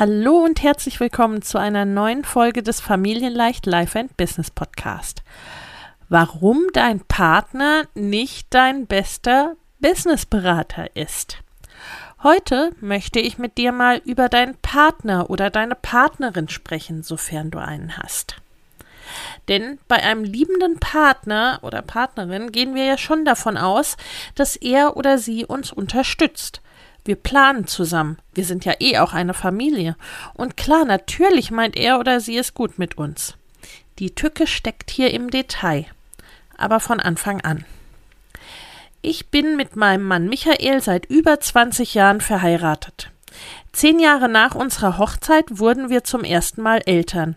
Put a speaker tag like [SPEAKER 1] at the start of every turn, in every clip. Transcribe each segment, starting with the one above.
[SPEAKER 1] Hallo und herzlich willkommen zu einer neuen Folge des Familienleicht Life and Business Podcast. Warum dein Partner nicht dein bester Businessberater ist. Heute möchte ich mit dir mal über deinen Partner oder deine Partnerin sprechen, sofern du einen hast. Denn bei einem liebenden Partner oder Partnerin gehen wir ja schon davon aus, dass er oder sie uns unterstützt, wir planen zusammen. Wir sind ja eh auch eine Familie. Und klar, natürlich meint er oder sie es gut mit uns. Die Tücke steckt hier im Detail. Aber von Anfang an. Ich bin mit meinem Mann Michael seit über 20 Jahren verheiratet. Zehn Jahre nach unserer Hochzeit wurden wir zum ersten Mal Eltern.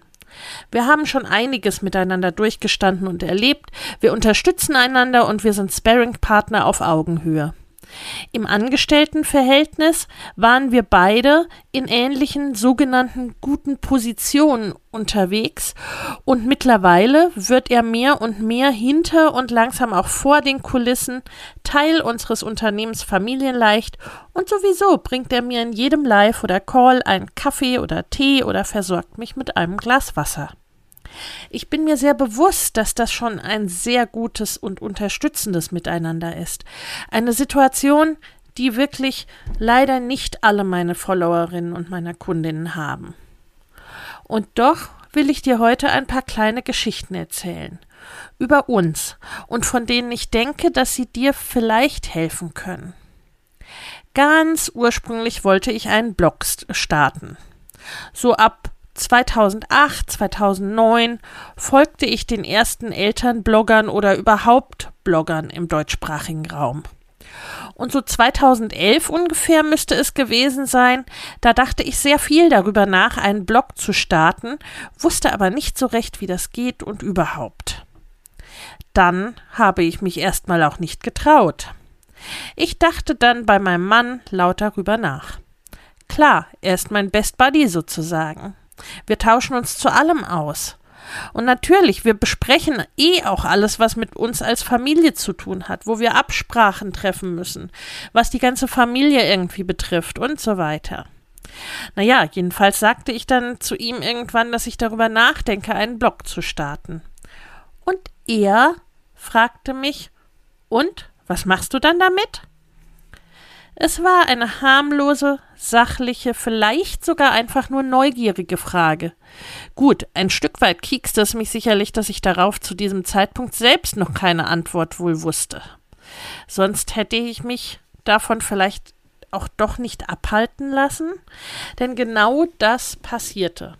[SPEAKER 1] Wir haben schon einiges miteinander durchgestanden und erlebt, wir unterstützen einander und wir sind Sparring-Partner auf Augenhöhe. Im Angestelltenverhältnis waren wir beide in ähnlichen sogenannten guten Positionen unterwegs und mittlerweile wird er mehr und mehr hinter und langsam auch vor den Kulissen Teil unseres Unternehmens Familienleicht und sowieso bringt er mir in jedem Live oder Call einen Kaffee oder Tee oder versorgt mich mit einem Glas Wasser. Ich bin mir sehr bewusst, dass das schon ein sehr gutes und unterstützendes Miteinander ist. Eine Situation, die wirklich leider nicht alle meine Followerinnen und meiner Kundinnen haben. Und doch will ich dir heute ein paar kleine Geschichten erzählen über uns und von denen ich denke, dass sie dir vielleicht helfen können. Ganz ursprünglich wollte ich einen Blog starten. So ab 2008, 2009 folgte ich den ersten Elternbloggern oder überhaupt Bloggern im deutschsprachigen Raum. Und so 2011 ungefähr müsste es gewesen sein, da dachte ich sehr viel darüber nach, einen Blog zu starten, wusste aber nicht so recht, wie das geht und überhaupt. Dann habe ich mich erstmal auch nicht getraut. Ich dachte dann bei meinem Mann laut darüber nach. Klar, er ist mein Best Buddy sozusagen. Wir tauschen uns zu allem aus. Und natürlich, wir besprechen eh auch alles, was mit uns als Familie zu tun hat, wo wir Absprachen treffen müssen, was die ganze Familie irgendwie betrifft und so weiter. Naja, jedenfalls sagte ich dann zu ihm irgendwann, dass ich darüber nachdenke, einen Blog zu starten. Und er fragte mich, und was machst du dann damit? Es war eine harmlose, sachliche, vielleicht sogar einfach nur neugierige Frage. Gut, ein Stück weit kiekste es mich sicherlich, dass ich darauf zu diesem Zeitpunkt selbst noch keine Antwort wohl wusste. Sonst hätte ich mich davon vielleicht auch doch nicht abhalten lassen, denn genau das passierte.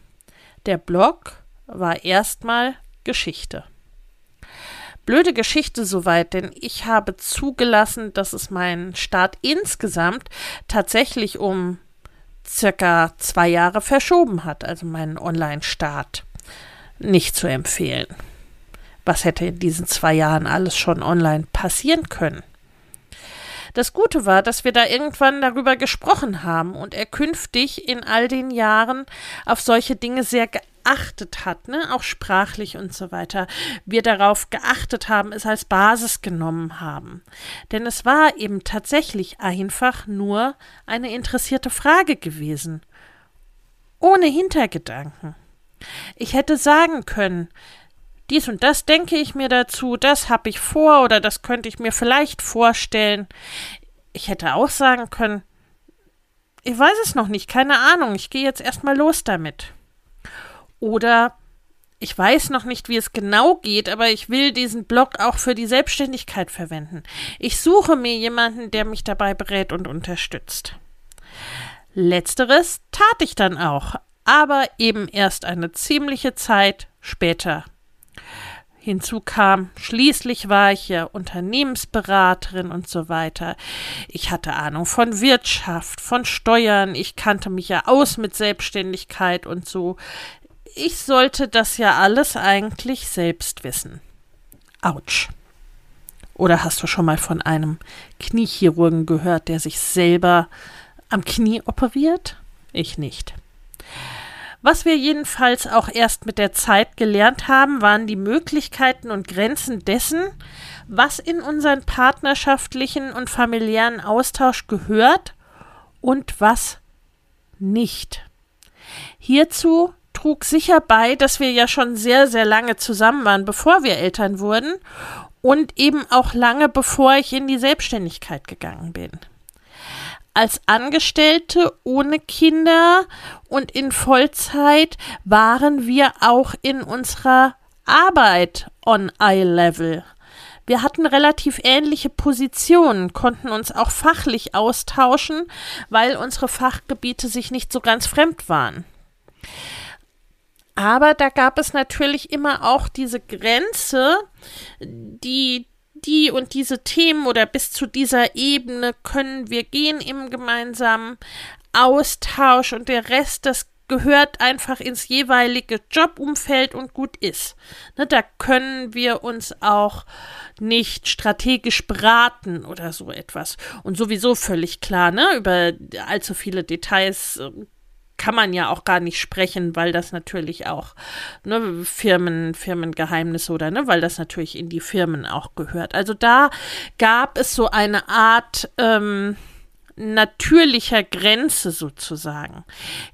[SPEAKER 1] Der Blog war erstmal Geschichte. Blöde Geschichte soweit, denn ich habe zugelassen, dass es meinen Start insgesamt tatsächlich um circa zwei Jahre verschoben hat, also meinen Online-Start. Nicht zu empfehlen. Was hätte in diesen zwei Jahren alles schon online passieren können? Das Gute war, dass wir da irgendwann darüber gesprochen haben und er künftig in all den Jahren auf solche Dinge sehr geachtet hat, ne, auch sprachlich und so weiter, wir darauf geachtet haben, es als Basis genommen haben. Denn es war eben tatsächlich einfach nur eine interessierte Frage gewesen. Ohne Hintergedanken. Ich hätte sagen können, dies und das denke ich mir dazu, das habe ich vor oder das könnte ich mir vielleicht vorstellen. Ich hätte auch sagen können, ich weiß es noch nicht, keine Ahnung, ich gehe jetzt erstmal los damit. Oder ich weiß noch nicht, wie es genau geht, aber ich will diesen Blog auch für die Selbstständigkeit verwenden. Ich suche mir jemanden, der mich dabei berät und unterstützt. Letzteres tat ich dann auch, aber eben erst eine ziemliche Zeit später. Hinzu kam, schließlich war ich ja Unternehmensberaterin und so weiter. Ich hatte Ahnung von Wirtschaft, von Steuern, ich kannte mich ja aus mit Selbstständigkeit und so. Ich sollte das ja alles eigentlich selbst wissen. Autsch. Oder hast du schon mal von einem Kniechirurgen gehört, der sich selber am Knie operiert? Ich nicht. Was wir jedenfalls auch erst mit der Zeit gelernt haben, waren die Möglichkeiten und Grenzen dessen, was in unseren partnerschaftlichen und familiären Austausch gehört und was nicht. Hierzu trug sicher bei, dass wir ja schon sehr, sehr lange zusammen waren, bevor wir Eltern wurden und eben auch lange bevor ich in die Selbstständigkeit gegangen bin. Als Angestellte ohne Kinder und in Vollzeit waren wir auch in unserer Arbeit on Eye Level. Wir hatten relativ ähnliche Positionen, konnten uns auch fachlich austauschen, weil unsere Fachgebiete sich nicht so ganz fremd waren. Aber da gab es natürlich immer auch diese Grenze, die die und diese Themen oder bis zu dieser Ebene können wir gehen im gemeinsamen Austausch und der Rest, das gehört einfach ins jeweilige Jobumfeld und gut ist. Ne, da können wir uns auch nicht strategisch beraten oder so etwas. Und sowieso völlig klar, ne, über allzu viele Details äh, kann man ja auch gar nicht sprechen, weil das natürlich auch ne, Firmen, Firmengeheimnisse oder ne, weil das natürlich in die Firmen auch gehört. Also da gab es so eine Art ähm, natürlicher Grenze sozusagen.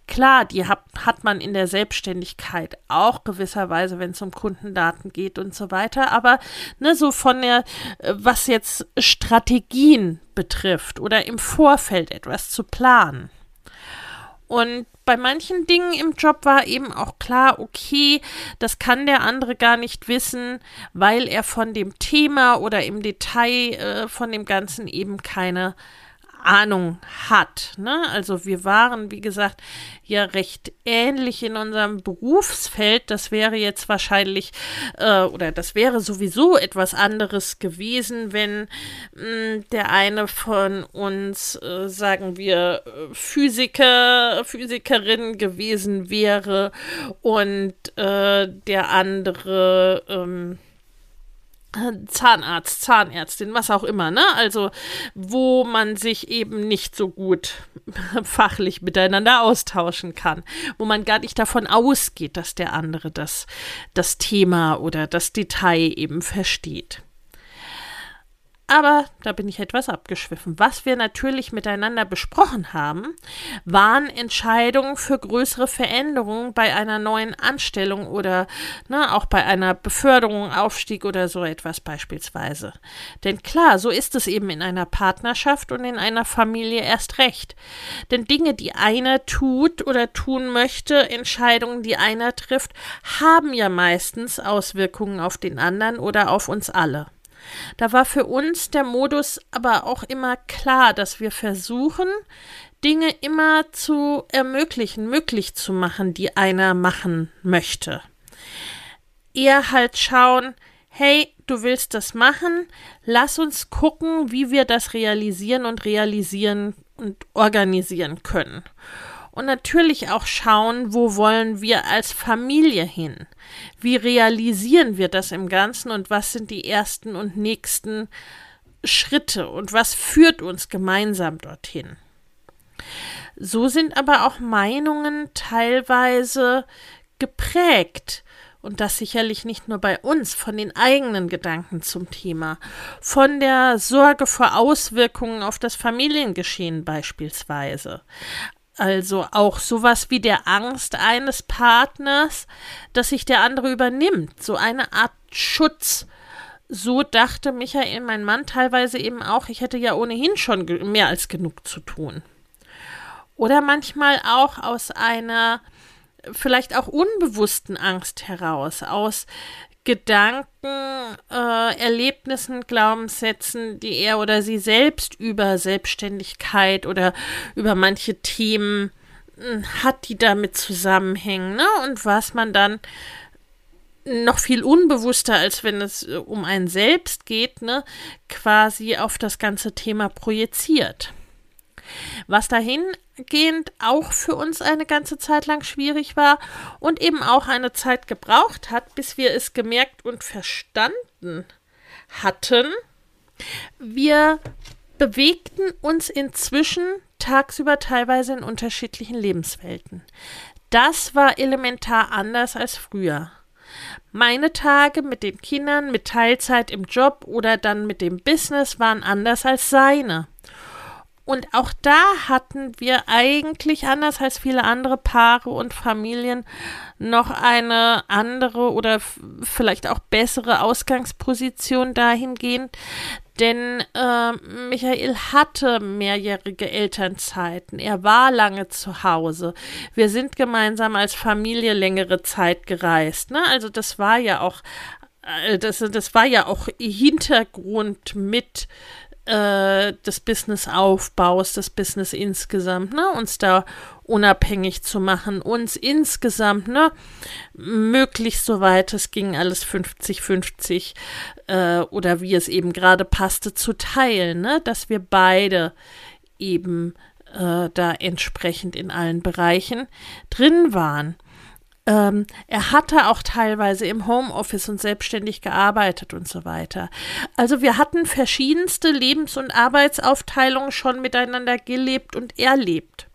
[SPEAKER 1] Klar, die hat, hat man in der Selbstständigkeit auch gewisserweise, wenn es um Kundendaten geht und so weiter, aber ne, so von der, äh, was jetzt Strategien betrifft oder im Vorfeld etwas zu planen. Und bei manchen Dingen im Job war eben auch klar, okay, das kann der andere gar nicht wissen, weil er von dem Thema oder im Detail äh, von dem Ganzen eben keine Ahnung hat. Ne? Also wir waren, wie gesagt, ja recht ähnlich in unserem Berufsfeld. Das wäre jetzt wahrscheinlich äh, oder das wäre sowieso etwas anderes gewesen, wenn mh, hm, der eine von uns, äh, sagen wir, Physiker, Physikerin gewesen wäre und äh, der andere ähm, Zahnarzt, Zahnärztin, was auch immer, ne? Also, wo man sich eben nicht so gut fachlich miteinander austauschen kann, wo man gar nicht davon ausgeht, dass der andere das, das Thema oder das Detail eben versteht. Aber da bin ich etwas abgeschwiffen. Was wir natürlich miteinander besprochen haben, waren Entscheidungen für größere Veränderungen bei einer neuen Anstellung oder ne, auch bei einer Beförderung, Aufstieg oder so etwas beispielsweise. Denn klar, so ist es eben in einer Partnerschaft und in einer Familie erst recht. Denn Dinge, die einer tut oder tun möchte, Entscheidungen, die einer trifft, haben ja meistens Auswirkungen auf den anderen oder auf uns alle. Da war für uns der Modus aber auch immer klar, dass wir versuchen, Dinge immer zu ermöglichen, möglich zu machen, die einer machen möchte. Eher halt schauen, hey, du willst das machen, lass uns gucken, wie wir das realisieren und realisieren und organisieren können und natürlich auch schauen, wo wollen wir als Familie hin? Wie realisieren wir das im Ganzen und was sind die ersten und nächsten Schritte und was führt uns gemeinsam dorthin? So sind aber auch Meinungen teilweise geprägt und das sicherlich nicht nur bei uns, von den eigenen Gedanken zum Thema, von der Sorge vor Auswirkungen auf das Familiengeschehen beispielsweise. Also auch sowas wie der Angst eines Partners, dass sich der andere übernimmt, so eine Art Schutz. So dachte Michael, mein Mann, teilweise eben auch, ich hätte ja ohnehin schon mehr als genug zu tun. Oder manchmal auch aus einer vielleicht auch unbewussten Angst heraus, aus Gedanken, äh, Erlebnissen, Glaubenssätzen, die er oder sie selbst über Selbstständigkeit oder über manche Themen hm, hat, die damit zusammenhängen, ne? Und was man dann noch viel unbewusster, als wenn es äh, um einen selbst geht, ne, quasi auf das ganze Thema projiziert. Was dahingehend auch für uns eine ganze Zeit lang schwierig war und eben auch eine Zeit gebraucht hat, bis wir es gemerkt und verstanden hatten. Wir bewegten uns inzwischen tagsüber teilweise in unterschiedlichen Lebenswelten. Das war elementar anders als früher. Meine Tage mit den Kindern, mit Teilzeit im Job oder dann mit dem Business waren anders als seine. Und auch da hatten wir eigentlich, anders als viele andere Paare und Familien, noch eine andere oder vielleicht auch bessere Ausgangsposition dahingehend. Denn äh, Michael hatte mehrjährige Elternzeiten. Er war lange zu Hause. Wir sind gemeinsam als Familie längere Zeit gereist. Ne? Also das war ja auch, äh, das, das war ja auch Hintergrund mit äh, des Businessaufbaus, des Business insgesamt, ne, uns da unabhängig zu machen, uns insgesamt, ne, möglichst soweit es ging, alles 50-50 äh, oder wie es eben gerade passte, zu teilen, ne, dass wir beide eben äh, da entsprechend in allen Bereichen drin waren. Ähm, er hatte auch teilweise im Homeoffice und selbstständig gearbeitet und so weiter. Also wir hatten verschiedenste Lebens- und Arbeitsaufteilungen schon miteinander gelebt und erlebt.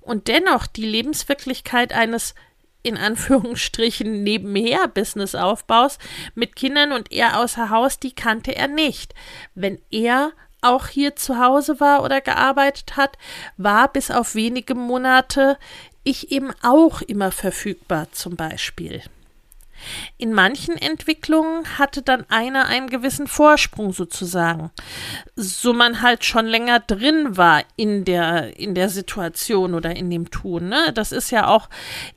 [SPEAKER 1] Und dennoch die Lebenswirklichkeit eines in Anführungsstrichen nebenher Businessaufbaus mit Kindern und er außer Haus, die kannte er nicht. Wenn er auch hier zu Hause war oder gearbeitet hat, war bis auf wenige Monate ich eben auch immer verfügbar zum Beispiel. In manchen Entwicklungen hatte dann einer einen gewissen Vorsprung sozusagen, so man halt schon länger drin war in der, in der Situation oder in dem Tun. Ne? Das ist ja auch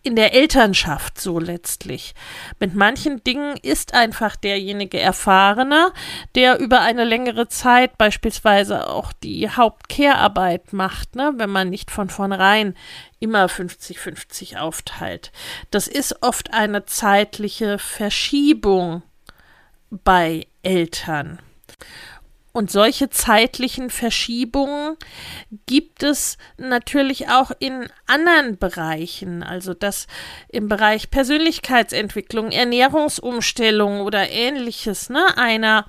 [SPEAKER 1] in der Elternschaft so letztlich. Mit manchen Dingen ist einfach derjenige Erfahrene, der über eine längere Zeit beispielsweise auch die Hauptkehrarbeit macht, ne? wenn man nicht von vornherein immer 50-50 aufteilt. Das ist oft eine zeitliche Verschiebung bei Eltern. Und solche zeitlichen Verschiebungen gibt es natürlich auch in anderen Bereichen, also dass im Bereich Persönlichkeitsentwicklung, Ernährungsumstellung oder ähnliches, ne, einer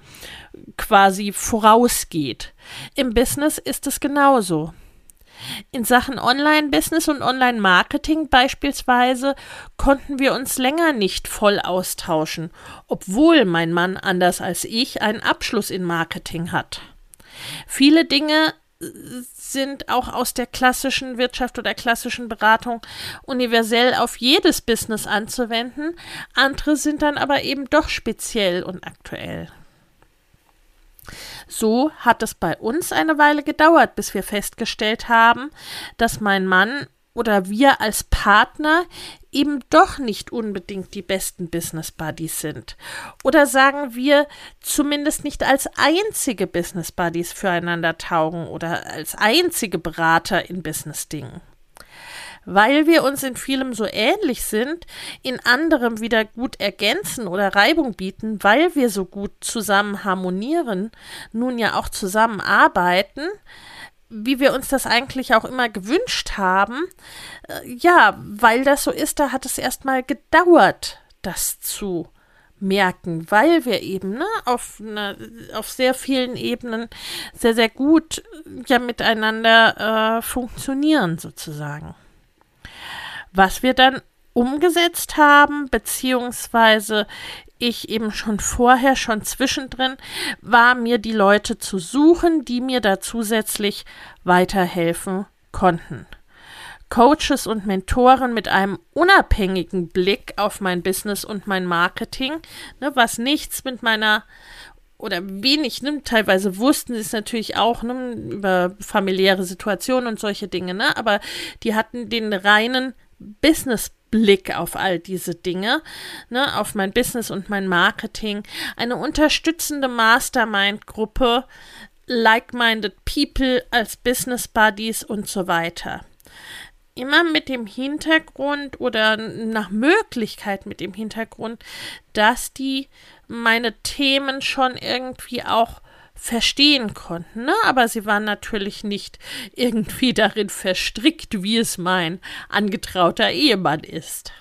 [SPEAKER 1] quasi vorausgeht. Im Business ist es genauso. In Sachen Online-Business und Online-Marketing beispielsweise konnten wir uns länger nicht voll austauschen, obwohl mein Mann anders als ich einen Abschluss in Marketing hat. Viele Dinge äh, sind auch aus der klassischen Wirtschaft oder klassischen Beratung universell auf jedes Business anzuwenden, andere sind dann aber eben doch speziell und aktuell. So hat es bei uns eine Weile gedauert, bis wir festgestellt haben, dass mein Mann oder wir als Partner eben doch nicht unbedingt die besten Business Buddies sind. Oder sagen wir zumindest nicht als einzige Business Buddies füreinander taugen oder als einzige Berater in Business-Dingen weil wir uns in vielem so ähnlich sind, in anderem wieder gut ergänzen oder Reibung bieten, weil wir so gut zusammen harmonieren, nun ja auch zusammenarbeiten, wie wir uns das eigentlich auch immer gewünscht haben. Äh, ja, weil das so ist, da hat es erstmal gedauert, das zu merken, weil wir eben ne, auf, ne, auf sehr vielen Ebenen sehr, sehr gut ja miteinander äh, funktionieren sozusagen. Was wir dann umgesetzt haben, beziehungsweise ich eben schon vorher, schon zwischendrin, war mir die Leute zu suchen, die mir da zusätzlich weiterhelfen konnten. Coaches und Mentoren mit einem unabhängigen Blick auf mein Business und mein Marketing, ne, was nichts mit meiner oder wenig, ne, teilweise wussten sie es natürlich auch ne, über familiäre Situationen und solche Dinge, ne, aber die hatten den reinen Business-Blick auf all diese Dinge, ne, auf mein Business und mein Marketing, eine unterstützende Mastermind-Gruppe, like-minded People als Business Buddies und so weiter. Immer mit dem Hintergrund oder nach Möglichkeit mit dem Hintergrund, dass die meine Themen schon irgendwie auch verstehen konnten, ne? aber sie waren natürlich nicht irgendwie darin verstrickt, wie es mein angetrauter Ehemann ist.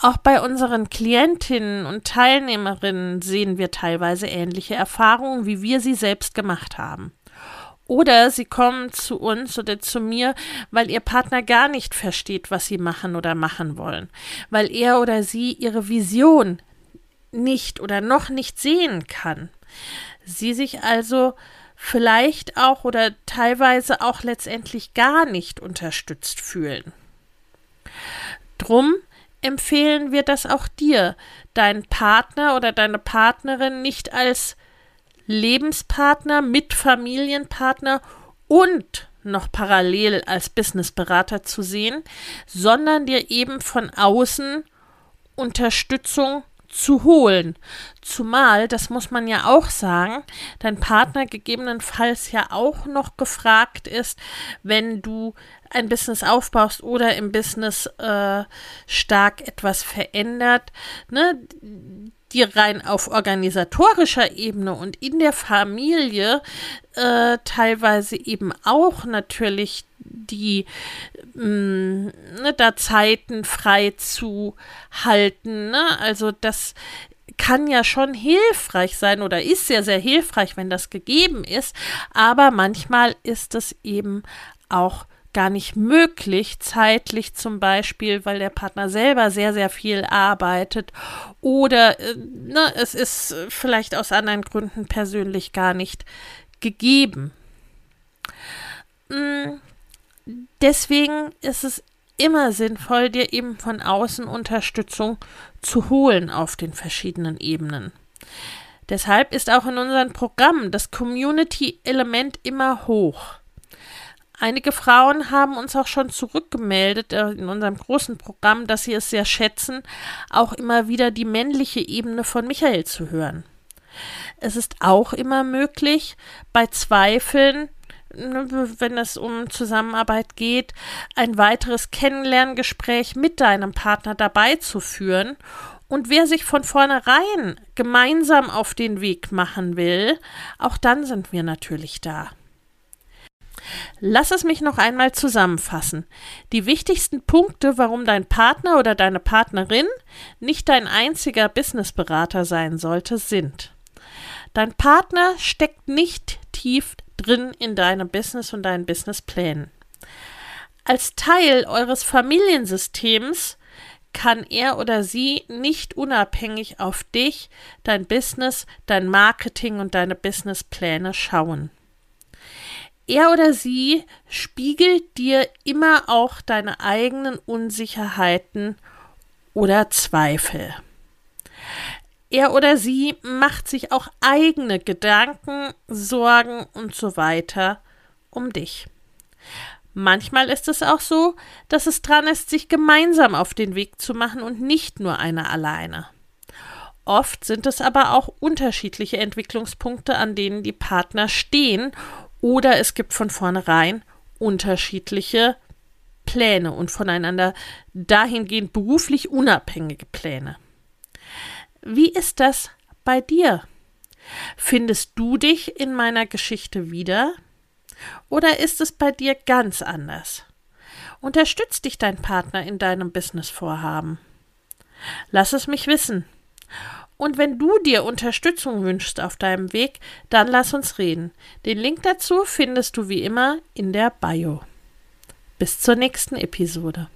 [SPEAKER 1] Auch bei unseren Klientinnen und Teilnehmerinnen sehen wir teilweise ähnliche Erfahrungen, wie wir sie selbst gemacht haben. Oder sie kommen zu uns oder zu mir, weil ihr Partner gar nicht versteht, was sie machen oder machen wollen, weil er oder sie ihre Vision nicht oder noch nicht sehen kann. Sie sich also vielleicht auch oder teilweise auch letztendlich gar nicht unterstützt fühlen. Drum empfehlen wir das auch dir, deinen Partner oder deine Partnerin nicht als Lebenspartner, mit Familienpartner und noch parallel als Businessberater zu sehen, sondern dir eben von außen Unterstützung zu holen. Zumal, das muss man ja auch sagen, dein Partner gegebenenfalls ja auch noch gefragt ist, wenn du ein Business aufbaust oder im Business äh, stark etwas verändert, ne, die rein auf organisatorischer Ebene und in der Familie äh, teilweise eben auch natürlich die mh, mm, ne, da Zeiten frei zu halten. Ne? Also das kann ja schon hilfreich sein oder ist sehr, sehr hilfreich, wenn das gegeben ist. Aber manchmal ist es eben auch gar nicht möglich, zeitlich zum Beispiel, weil der Partner selber sehr, sehr viel arbeitet oder äh, ne, es ist vielleicht aus anderen Gründen persönlich gar nicht gegeben. Mm, deswegen ist es immer sinnvoll, dir eben von außen Unterstützung zu holen auf den verschiedenen Ebenen. Deshalb ist auch in unseren Programmen das Community-Element immer hoch. Einige Frauen haben uns auch schon zurückgemeldet äh, in unserem großen Programm, dass sie es sehr schätzen, auch immer wieder die männliche Ebene von Michael zu hören. Es ist auch immer möglich, bei Zweifeln, wenn es um Zusammenarbeit geht, ein weiteres Kennenlerngespräch mit deinem Partner dabei zu führen. Und wer sich von vornherein gemeinsam auf den Weg machen will, auch dann sind wir natürlich da. Lass es mich noch einmal zusammenfassen. Die wichtigsten Punkte, warum dein Partner oder deine Partnerin nicht dein einziger Businessberater sein sollte, sind Dein Partner steckt nicht tief drin in deinem Business und deinen Businessplänen. Als Teil eures Familiensystems kann er oder sie nicht unabhängig auf dich, dein Business, dein Marketing und deine Businesspläne schauen. Er oder sie spiegelt dir immer auch deine eigenen Unsicherheiten oder Zweifel. Er oder sie macht sich auch eigene Gedanken, Sorgen und so weiter um dich. Manchmal ist es auch so, dass es dran ist, sich gemeinsam auf den Weg zu machen und nicht nur einer alleine. Oft sind es aber auch unterschiedliche Entwicklungspunkte, an denen die Partner stehen oder es gibt von vornherein unterschiedliche Pläne und voneinander dahingehend beruflich unabhängige Pläne. Wie ist das bei dir? Findest du dich in meiner Geschichte wieder? Oder ist es bei dir ganz anders? Unterstützt dich dein Partner in deinem Businessvorhaben? Lass es mich wissen. Und wenn du dir Unterstützung wünschst auf deinem Weg, dann lass uns reden. Den Link dazu findest du wie immer in der Bio. Bis zur nächsten Episode.